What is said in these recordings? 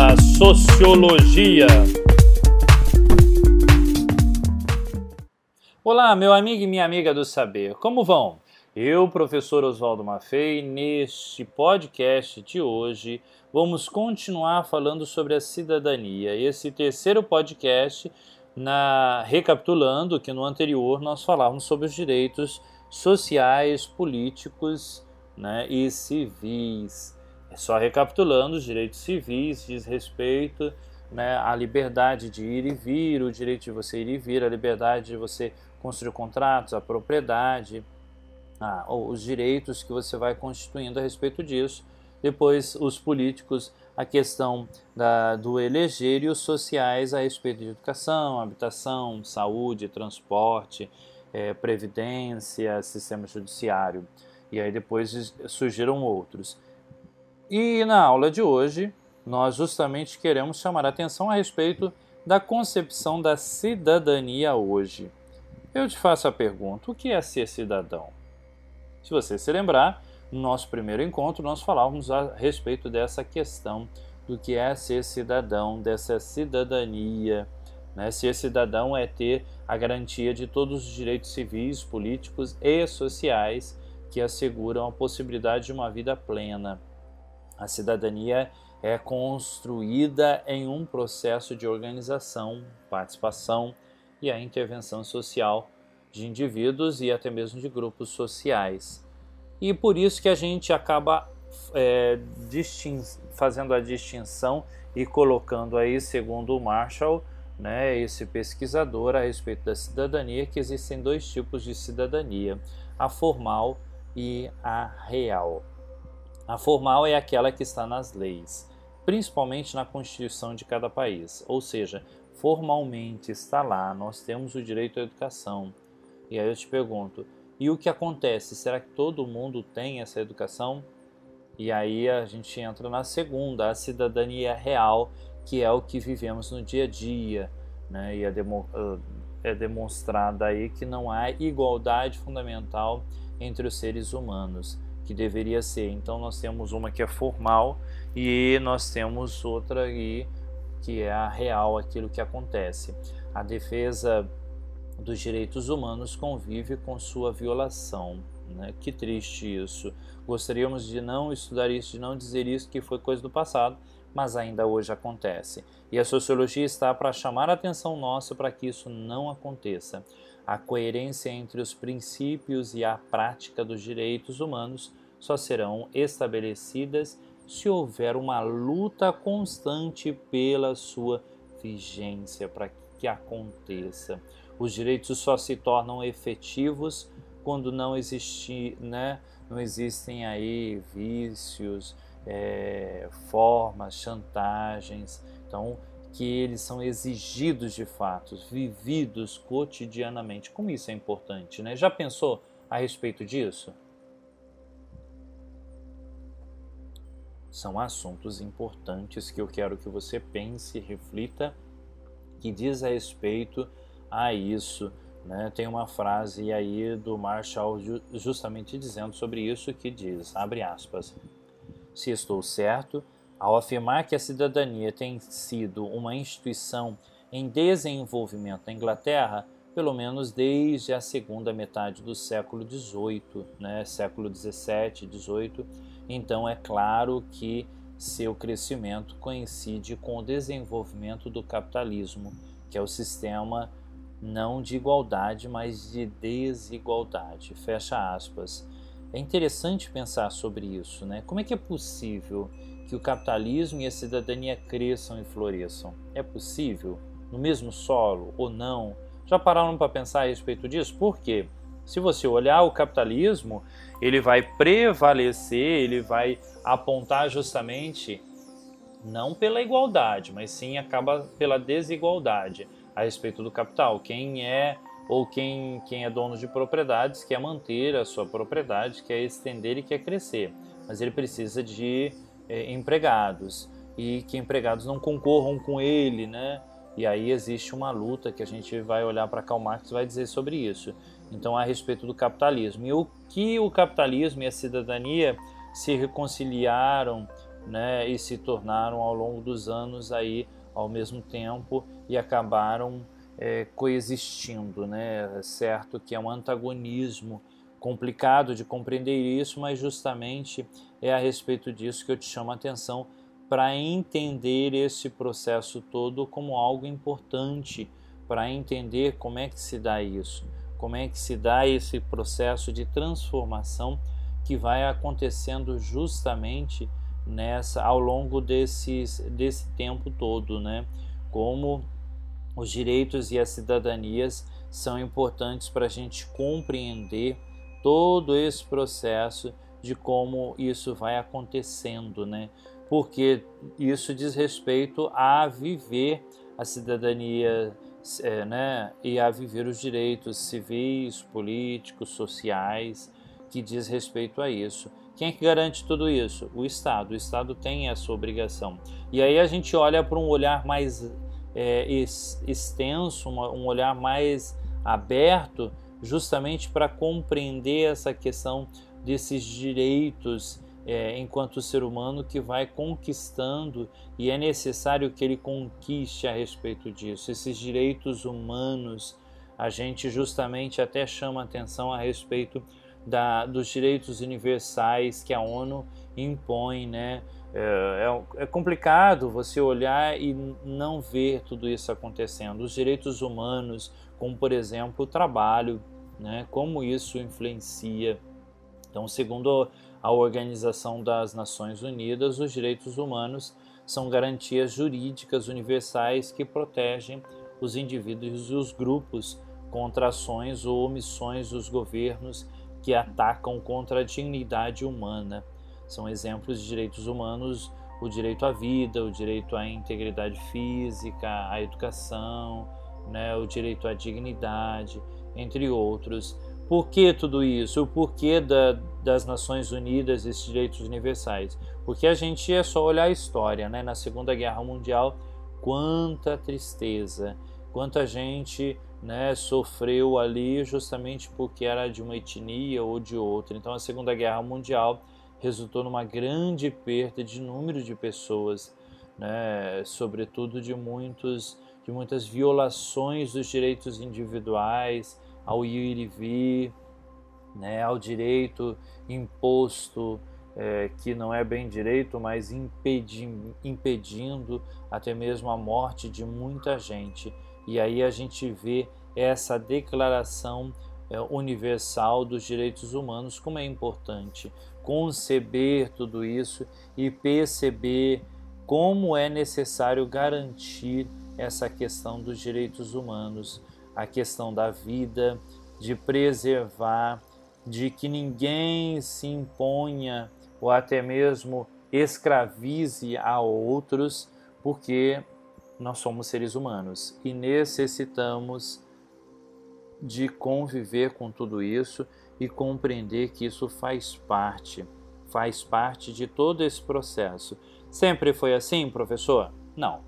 da Sociologia. Olá, meu amigo e minha amiga do saber, como vão? Eu, professor Oswaldo Maffei, neste podcast de hoje, vamos continuar falando sobre a cidadania. Esse terceiro podcast, na recapitulando que no anterior nós falávamos sobre os direitos sociais, políticos né, e civis. É só recapitulando, os direitos civis diz respeito né, à liberdade de ir e vir, o direito de você ir e vir, a liberdade de você construir contratos, a propriedade, ah, os direitos que você vai constituindo a respeito disso. Depois, os políticos, a questão da, do eleger e os sociais a respeito de educação, habitação, saúde, transporte, é, previdência, sistema judiciário. E aí depois surgiram outros. E na aula de hoje, nós justamente queremos chamar a atenção a respeito da concepção da cidadania hoje. Eu te faço a pergunta: o que é ser cidadão? Se você se lembrar, no nosso primeiro encontro nós falávamos a respeito dessa questão do que é ser cidadão, dessa cidadania. Né? Ser cidadão é ter a garantia de todos os direitos civis, políticos e sociais que asseguram a possibilidade de uma vida plena. A cidadania é construída em um processo de organização, participação e a intervenção social de indivíduos e até mesmo de grupos sociais. E por isso que a gente acaba é, fazendo a distinção e colocando aí, segundo o Marshall, né, esse pesquisador, a respeito da cidadania, que existem dois tipos de cidadania: a formal e a real. A formal é aquela que está nas leis, principalmente na Constituição de cada país, ou seja, formalmente está lá, nós temos o direito à educação. E aí eu te pergunto, e o que acontece? Será que todo mundo tem essa educação? E aí a gente entra na segunda, a cidadania real, que é o que vivemos no dia a dia, né? E é, demo, ah, é demonstrada aí que não há igualdade fundamental entre os seres humanos, que deveria ser. Então nós temos uma que é formal e nós temos outra aí que é a real, aquilo que acontece. A defesa dos direitos humanos convive com sua violação. Né? Que triste isso. Gostaríamos de não estudar isso, de não dizer isso, que foi coisa do passado, mas ainda hoje acontece. E a sociologia está para chamar a atenção nossa para que isso não aconteça. A coerência entre os princípios e a prática dos direitos humanos só serão estabelecidas se houver uma luta constante pela sua vigência para que aconteça. Os direitos só se tornam efetivos quando não existir, né, não existem aí vícios, é, formas, chantagens. Então, que eles são exigidos de fato, vividos cotidianamente. Como isso é importante, né? Já pensou a respeito disso? São assuntos importantes que eu quero que você pense, reflita, que diz a respeito a isso. Né? Tem uma frase aí do Marshall justamente dizendo sobre isso que diz, abre aspas, se estou certo, ao afirmar que a cidadania tem sido uma instituição em desenvolvimento na Inglaterra, pelo menos desde a segunda metade do século XVIII, né? século XVII, XVIII, então é claro que seu crescimento coincide com o desenvolvimento do capitalismo, que é o sistema não de igualdade, mas de desigualdade. Fecha aspas. É interessante pensar sobre isso, né? Como é que é possível que o capitalismo e a cidadania cresçam e floresçam? É possível? No mesmo solo ou não? Já pararam para pensar a respeito disso? Por quê? Se você olhar o capitalismo, ele vai prevalecer, ele vai apontar justamente não pela igualdade, mas sim acaba pela desigualdade a respeito do capital. Quem é ou quem, quem é dono de propriedades quer manter a sua propriedade, quer estender e quer crescer, mas ele precisa de é, empregados e que empregados não concorram com ele, né? E aí existe uma luta que a gente vai olhar para Karl Marx vai dizer sobre isso. Então, a respeito do capitalismo. E o que o capitalismo e a cidadania se reconciliaram né, e se tornaram ao longo dos anos aí ao mesmo tempo e acabaram é, coexistindo, né? É certo que é um antagonismo complicado de compreender isso, mas justamente é a respeito disso que eu te chamo a atenção para entender esse processo todo como algo importante, para entender como é que se dá isso, como é que se dá esse processo de transformação que vai acontecendo justamente nessa ao longo desses, desse tempo todo, né? Como os direitos e as cidadanias são importantes para a gente compreender todo esse processo de como isso vai acontecendo, né? Porque isso diz respeito a viver a cidadania, é, né? E a viver os direitos civis, políticos, sociais, que diz respeito a isso. Quem é que garante tudo isso? O Estado. O Estado tem essa obrigação. E aí a gente olha para um olhar mais é, extenso, um olhar mais aberto, justamente para compreender essa questão desses direitos é, enquanto ser humano que vai conquistando e é necessário que ele conquiste a respeito disso. Esses direitos humanos, a gente justamente até chama atenção a respeito da, dos direitos universais que a ONU impõe, né? É, é, é, complicado você olhar e não ver tudo isso acontecendo. Os direitos humanos, como por exemplo o trabalho, né? como isso influencia. Então, segundo a Organização das Nações Unidas, os direitos humanos são garantias jurídicas universais que protegem os indivíduos e os grupos contra ações ou omissões dos governos que atacam contra a dignidade humana. São exemplos de direitos humanos o direito à vida, o direito à integridade física, à educação, né, o direito à dignidade, entre outros. Por que tudo isso? O porquê da, das Nações Unidas, esses direitos universais? Porque a gente é só olhar a história, né? Na Segunda Guerra Mundial, quanta tristeza, quanta gente né, sofreu ali justamente porque era de uma etnia ou de outra. Então, a Segunda Guerra Mundial resultou numa grande perda de número de pessoas, né, sobretudo de, muitos, de muitas violações dos direitos individuais, ao ir e vir, né, ao direito imposto, é, que não é bem direito, mas impedindo, impedindo até mesmo a morte de muita gente. E aí a gente vê essa declaração é, universal dos direitos humanos, como é importante conceber tudo isso e perceber como é necessário garantir essa questão dos direitos humanos, a questão da vida, de preservar, de que ninguém se imponha ou até mesmo escravize a outros, porque nós somos seres humanos e necessitamos de conviver com tudo isso e compreender que isso faz parte, faz parte de todo esse processo. Sempre foi assim, professor? Não,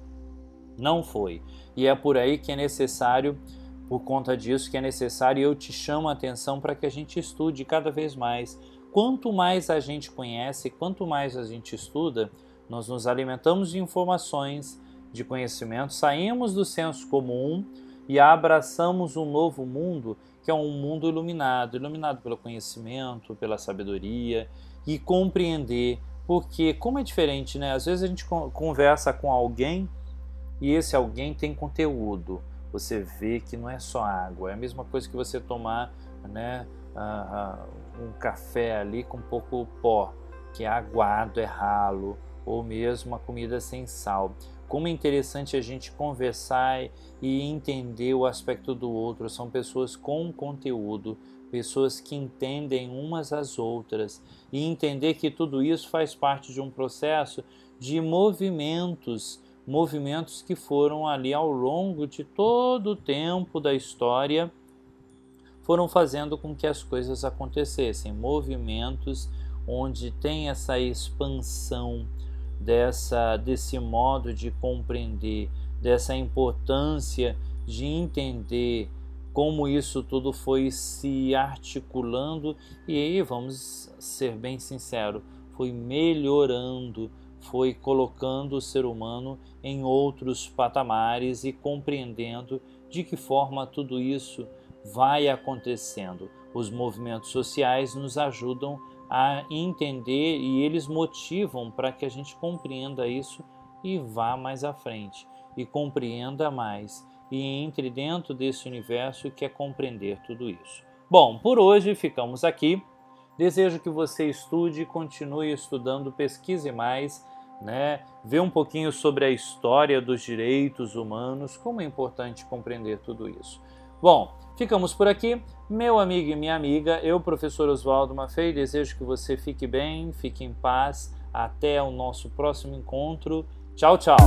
não foi. E é por aí que é necessário, por conta disso, que é necessário, eu te chamo a atenção para que a gente estude cada vez mais. Quanto mais a gente conhece, quanto mais a gente estuda, nós nos alimentamos de informações, de conhecimento, saímos do senso comum e abraçamos um novo mundo que é um mundo iluminado iluminado pelo conhecimento, pela sabedoria e compreender. Porque, como é diferente, né? Às vezes a gente conversa com alguém e esse alguém tem conteúdo. Você vê que não é só água, é a mesma coisa que você tomar né, um café ali com pouco pó, que é aguado, é ralo, ou mesmo a comida sem sal. Como é interessante a gente conversar e entender o aspecto do outro. São pessoas com conteúdo, pessoas que entendem umas às outras e entender que tudo isso faz parte de um processo de movimentos, movimentos que foram ali ao longo de todo o tempo da história foram fazendo com que as coisas acontecessem, movimentos onde tem essa expansão dessa desse modo de compreender, dessa importância de entender como isso tudo foi se articulando. E vamos ser bem sinceros, foi melhorando, foi colocando o ser humano em outros patamares e compreendendo de que forma tudo isso vai acontecendo. Os movimentos sociais nos ajudam a entender e eles motivam para que a gente compreenda isso e vá mais à frente e compreenda mais e entre dentro desse universo que é compreender tudo isso. Bom, por hoje ficamos aqui. Desejo que você estude, continue estudando, pesquise mais, né? Vê um pouquinho sobre a história dos direitos humanos, como é importante compreender tudo isso. Bom, ficamos por aqui. Meu amigo e minha amiga, eu, professor Oswaldo Maffei, desejo que você fique bem, fique em paz. Até o nosso próximo encontro. Tchau, tchau.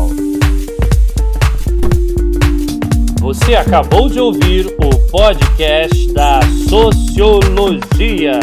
Você acabou de ouvir o podcast da Sociologia.